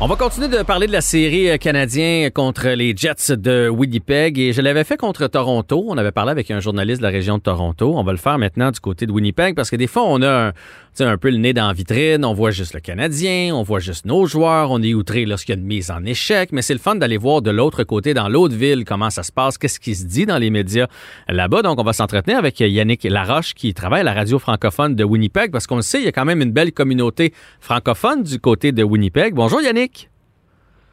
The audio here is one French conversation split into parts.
On va continuer de parler de la série euh, canadien contre les Jets de Winnipeg et je l'avais fait contre Toronto. On avait parlé avec un journaliste de la région de Toronto. On va le faire maintenant du côté de Winnipeg parce que des fois on a un, peu le nez dans la vitrine. On voit juste le Canadien, on voit juste nos joueurs. On est outré lorsqu'il y a une mise en échec, mais c'est le fun d'aller voir de l'autre côté, dans l'autre ville, comment ça se passe, qu'est-ce qui se dit dans les médias là-bas. Donc on va s'entretenir avec Yannick Laroche qui travaille à la radio francophone de Winnipeg parce qu'on le sait, il y a quand même une belle communauté francophone du côté de Winnipeg. Bonjour Yannick.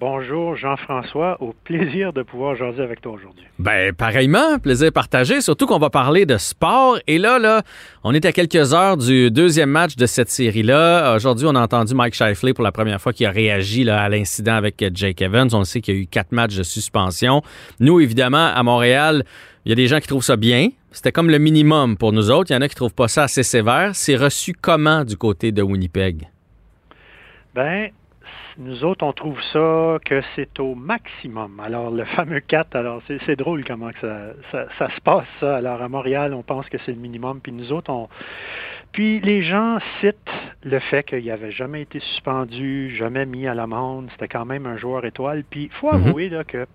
Bonjour Jean-François, au plaisir de pouvoir jaser avec toi aujourd'hui. Ben, pareillement, plaisir partagé, surtout qu'on va parler de sport. Et là, là, on est à quelques heures du deuxième match de cette série-là. Aujourd'hui, on a entendu Mike Shifley pour la première fois qui a réagi là, à l'incident avec Jake Evans. On sait qu'il y a eu quatre matchs de suspension. Nous, évidemment, à Montréal, il y a des gens qui trouvent ça bien. C'était comme le minimum pour nous autres. Il y en a qui trouvent pas ça assez sévère. C'est reçu comment du côté de Winnipeg? Ben, nous autres, on trouve ça que c'est au maximum. Alors, le fameux 4, alors c'est drôle comment que ça, ça, ça se passe, ça. Alors, à Montréal, on pense que c'est le minimum, puis nous autres, on... Puis les gens citent le fait qu'il n'avait jamais été suspendu, jamais mis à l'amende, c'était quand même un joueur étoile. Puis il faut Mhm. avouer là, que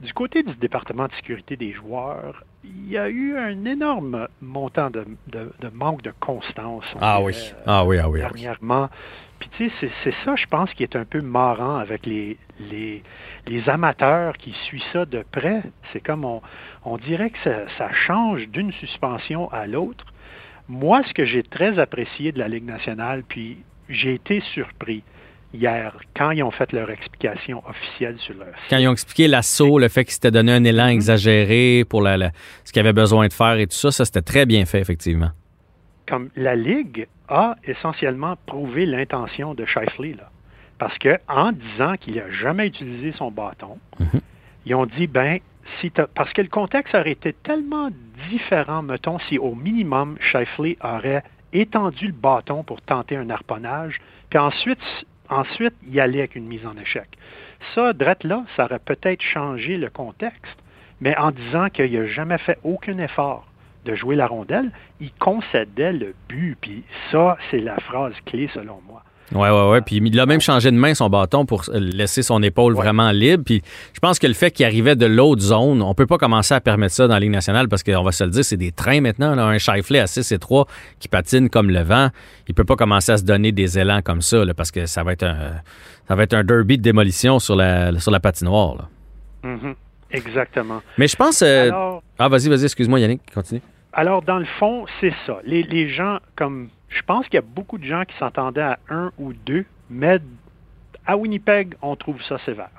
du côté du département de sécurité des joueurs, il y a eu un énorme montant de, de- de manque de constance. on Ah oui. Ah oui, ah oui. ah oui. dernièrement. Puis tu sais, c'est- c'est ça, je pense, qui est un peu marrant avec les, les, les amateurs qui suivent ça de près. C'est comme on, on dirait que ça, ça change d'une suspension à l'autre. Moi, ce que j'ai très apprécié de la Ligue nationale, puis j'ai été surpris hier quand ils ont fait leur explication officielle sur leur Quand ils ont expliqué l'assaut, le fait qu'il s'était donné un élan exagéré pour la- la- ce qu'il avait besoin de faire et tout ça, ça c'était très bien fait, effectivement. comme la Ligue a essentiellement prouvé l'intention de Shifley, là. Parce que en disant qu'il n'a jamais utilisé son bâton, Mhm. ils ont dit, ben, si parce que le contexte aurait été tellement différent, mettons, si au minimum Shifley aurait étendu le bâton pour tenter un harponnage, puis ensuite, ensuite y aller avec une mise en échec. Ça, drette là, ça aurait peut-être changé le contexte, mais en disant qu'il n'a jamais fait aucun effort de jouer la rondelle, il concédait le but. Puis ça, c'est la phrase clé selon moi. Ouais, ouais, ouais. Puis il a même changé de main son bâton pour euh, laisser son épaule Ouais. vraiment libre. Puis je pense que le fait qu'il arrivait de l'autre zone, on peut pas commencer à permettre ça dans la Ligue nationale parce qu'on va se le dire, c'est des trains maintenant. Là. Un Shifley à 6 et 3 qui patine comme le vent, il peut pas commencer à se donner des élans comme ça là, parce que ça va être un, ça va être un derby de démolition sur la, sur la patinoire. là. Mhm. Exactement. Mais je pense. euh, Alors, Ah, vas-y, vas-y, excuse-moi, Yannick, continue. alors, dans le fond, c'est ça. Les, les gens, comme je pense qu'il y a beaucoup de gens qui s'entendaient à un ou deux, mais à Winnipeg, on trouve ça sévère.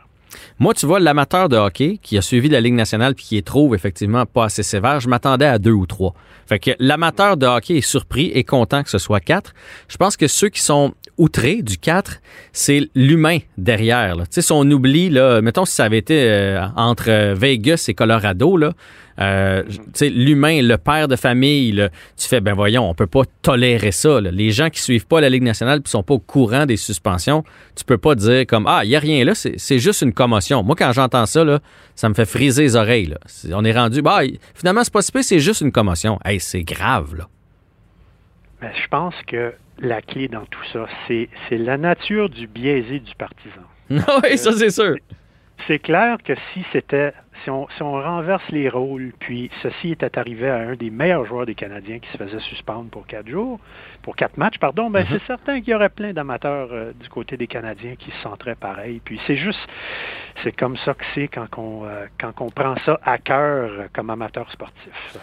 Moi, tu vois, l'amateur de hockey qui a suivi la Ligue nationale puis qui les trouve effectivement pas assez sévère, je m'attendais à deux ou trois. Fait que l'amateur de hockey est surpris et content que ce soit quatre. Je pense que ceux qui sont outrés du 4, c'est l'humain derrière. Tu sais, si on oublie, là, mettons si ça avait été euh, entre Vegas et Colorado, là, euh, l'humain, le père de famille, là, tu fais, ben voyons, on peut pas tolérer ça. là. Les gens qui suivent pas la Ligue nationale puis sont pas au courant des suspensions, tu peux pas dire comme, ah, il y a rien là, c'est c'est juste une commotion. Moi, quand j'entends ça, là, ça me fait friser les oreilles. là. On est rendu, bah, finalement, c'est pas si c'est juste une commotion. Hey, c'est grave, là. Mais je pense que la clé dans tout ça, c'est c'est la nature du biaisé du partisan. oui, ça, c'est sûr. C'est clair que si c'était, si on, si on renverse les rôles, puis ceci était arrivé à un des meilleurs joueurs des Canadiens qui se faisait suspendre pour quatre jours, pour quatre matchs, pardon, ben c'est certain qu'il y aurait plein d'amateurs euh, du côté des Canadiens qui se sentiraient pareil. Puis c'est juste, c'est comme ça que c'est quand on, euh, quand on prend ça à cœur euh, comme amateur sportif.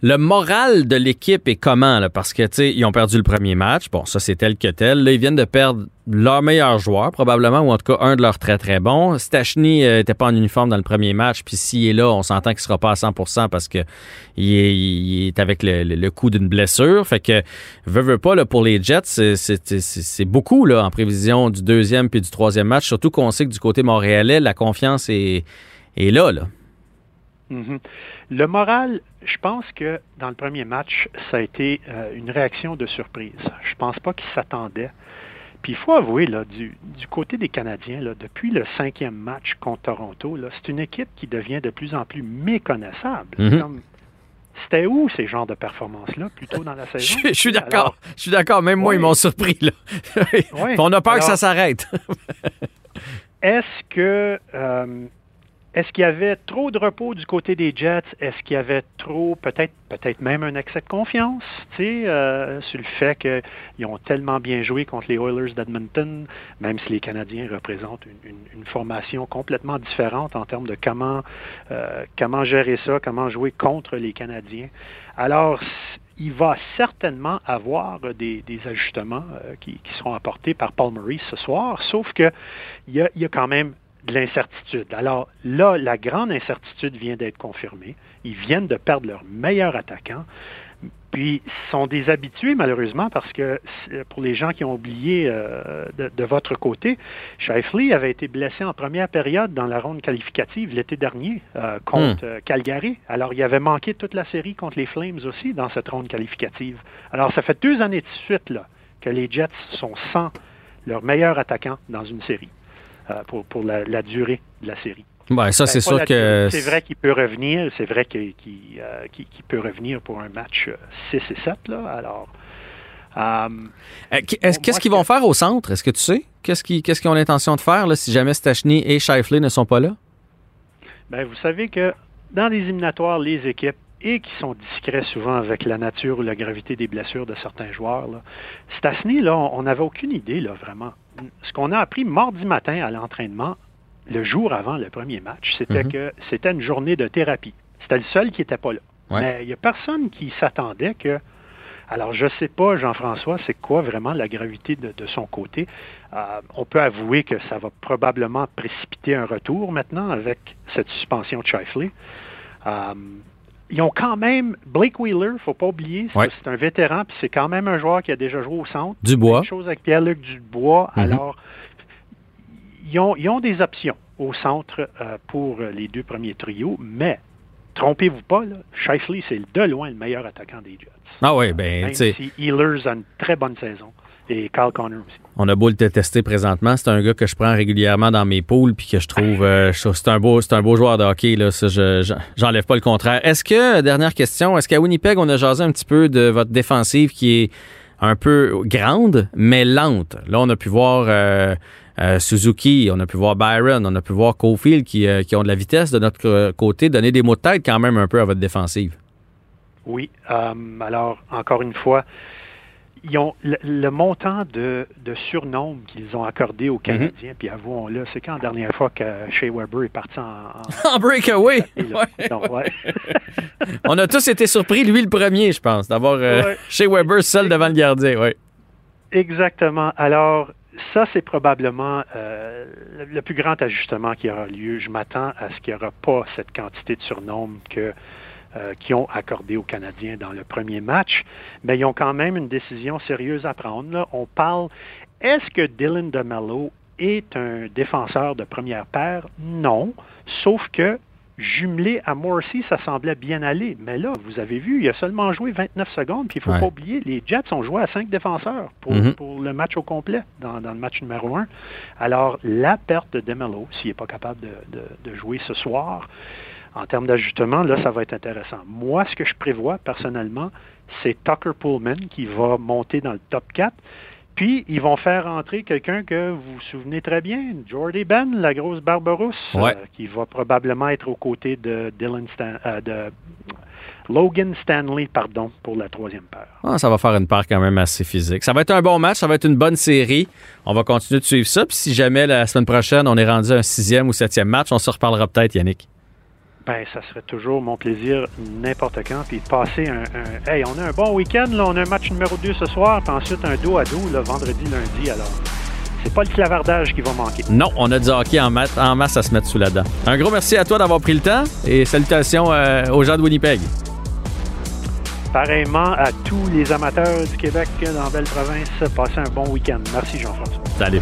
Le moral de l'équipe est comment? Là? Parce que, tu sais, ils ont perdu le premier match. Bon, ça, c'est tel que tel. Là, ils viennent de perdre leur meilleur joueur, probablement, ou en tout cas un de leurs très, très bons. Stachny n'était pas en uniforme dans le premier match. Puis s'il est là, on s'entend qu'il sera pas à 100% parce que il est, avec le, le- coup d'une blessure. Fait que, veut, veut pas, là, pour les Jets, c'est beaucoup là, en prévision du deuxième puis du troisième match. Surtout qu'on sait que du côté montréalais, la confiance est, est là, là. Mhm. Le moral, je pense que dans le premier match, ça a été euh, une réaction de surprise. Je pense pas qu'ils s'attendaient. Puis il faut avouer, là, du, du côté des Canadiens, là, depuis le cinquième match contre Toronto, là, c'est une équipe qui devient de plus en plus méconnaissable. Mhm. Comme c'était où ces genres de performances-là, plutôt dans la saison? Je, suis d'accord. Je suis d'accord. Même moi, ils m'ont surpris. Là. On a peur que ça s'arrête. est-ce que euh, est-ce qu'il y avait trop de repos du côté des Jets? Est-ce qu'il y avait trop, peut-être peut-être même un excès de confiance, euh, sur le fait qu'ils ont tellement bien joué contre les Oilers d'Edmonton, même si les Canadiens représentent une, formation complètement différente en termes de comment, euh, comment gérer ça, comment jouer contre les Canadiens? Alors, il va certainement avoir des, ajustements euh, qui, seront apportés par Paul Maurice ce soir, sauf qu'il y y a quand même de l'incertitude. Alors là, la grande incertitude vient d'être confirmée. Ils viennent de perdre leur meilleur attaquant. Puis sont des habitués, malheureusement, parce que pour les gens qui ont oublié euh, de, votre côté, Shifley avait été blessé en première période dans la ronde qualificative l'été dernier euh, contre hmm. euh, Calgary. Alors, il avait manqué toute la série contre les Flames aussi dans cette ronde qualificative. Alors, ça fait deux années de suite là, que les Jets sont sans leur meilleur attaquant dans une série. Euh, pour, pour la, durée de la série. Ben, ça, c'est sûr que. C'est vrai qu'il peut revenir. C'est vrai qu'il euh, peut revenir pour un match 6 euh, et 7. Là. Alors. Qu'est-ce qu'ils vont faire au centre? Est-ce que tu sais? Qu'est-ce qu'ils ont l'intention de faire là, si jamais Stachny et Shifley ne sont pas là? Ben, vous savez que dans les éliminatoires, les équipes et qui sont discrets souvent avec la nature ou la gravité des blessures de certains joueurs. Là. Stachny, là, on n'avait aucune idée, là, vraiment ce qu'on a appris mardi matin à l'entraînement, le jour avant le premier match, c'était mhm. que c'était une journée de thérapie. C'était le seul qui n'était pas là. Mais il n'y a personne qui s'attendait que. Alors, je ne sais pas, Jean-François, c'est quoi vraiment la gravité de, son côté. Euh, on peut avouer que ça va probablement précipiter un retour maintenant avec cette suspension de Shifley. Euh, ils ont quand même Blake Wheeler, faut pas oublier, c'est un vétéran, puis c'est quand même un joueur qui a déjà joué au centre. Dubois. Même chose avec Pierre-Luc Dubois. Mhm. Alors, ils ont, des options au centre euh, pour les deux premiers trios, mais trompez-vous pas, là, Shifley, c'est de loin le meilleur attaquant des Jets. Ah oui, ben, Même si Healers a une très bonne saison et Carl Connor aussi. On a beau le tester présentement, c'est un gars que je prends régulièrement dans mes poules puis que je trouve euh, c'est un beau c'est un beau joueur de hockey là, ça je j'enlève pas le contraire. Est-ce que dernière question, est-ce qu'à Winnipeg on a jasé un petit peu de votre défensive qui est un peu grande mais lente? Là on a pu voir euh, euh, Suzuki, on a pu voir Byron, on a pu voir Cofield qui, qui ont de la vitesse de notre côté, donner des mots de tête quand même un peu à votre défensive. Oui, alors encore une fois, ils ont le, montant de, de surnombre qu'ils ont accordé aux mhm. Canadiens, puis avouons-le, c'est quand la dernière fois que Shea Weber est parti en... En, breakaway! On a tous été surpris, lui le premier, je pense, d'avoir euh, Shea Weber seul devant le gardien, oui. Exactement. Alors, ça, c'est probablement euh, le plus grand ajustement qui aura lieu. Je m'attends à ce qu'il n'y aura pas cette quantité de surnombre que euh, qui ont accordé aux Canadiens dans le premier match, mais ils ont quand même une décision sérieuse à prendre. On parle, est-ce que Dylan DeMello est un défenseur de première paire? Non, sauf que jumelé à Morrissey, ça semblait bien aller. Mais là, vous avez vu, il a seulement joué 29 secondes, puis il ne faut pas oublier, les Jets ont joué à cinq défenseurs pour, mm-hmm. le match au complet, dans, le match numéro un. Alors, la perte de DeMello, s'il n'est pas capable de, jouer ce soir, en termes d'ajustement, là, ça va être intéressant. Moi, ce que je prévois personnellement, c'est Tucker Pullman qui va monter dans le top 4. Puis, ils vont faire entrer quelqu'un que vous vous souvenez très bien, Jordy Ben, la grosse barberousse, euh, qui va probablement être aux côtés de Dylan euh, de Logan Stanley, pardon, pour la troisième paire. Ah, ça va faire une part quand même assez physique. Ça va être un bon match, ça va être une bonne série. On va continuer de suivre ça. Puis si jamais la semaine prochaine, on est rendu à un sixième ou septième match, on se reparlera peut-être, Yannick ben, ça serait toujours mon plaisir n'importe quand. Puis de passer un, Hey, on a un bon week-end, là, on a un match numéro 2 ce soir, puis ensuite un dos à dos, le vendredi, lundi. Alors, c'est pas le clavardage qui va manquer. Non, on a du hockey en, masse, en masse à se mettre sous la dent. Un gros merci à toi d'avoir pris le temps et salutations euh, aux gens de Winnipeg. Pareillement à tous les amateurs du Québec dans Belle Province, passez un bon week-end. Merci Jean-François. Salut.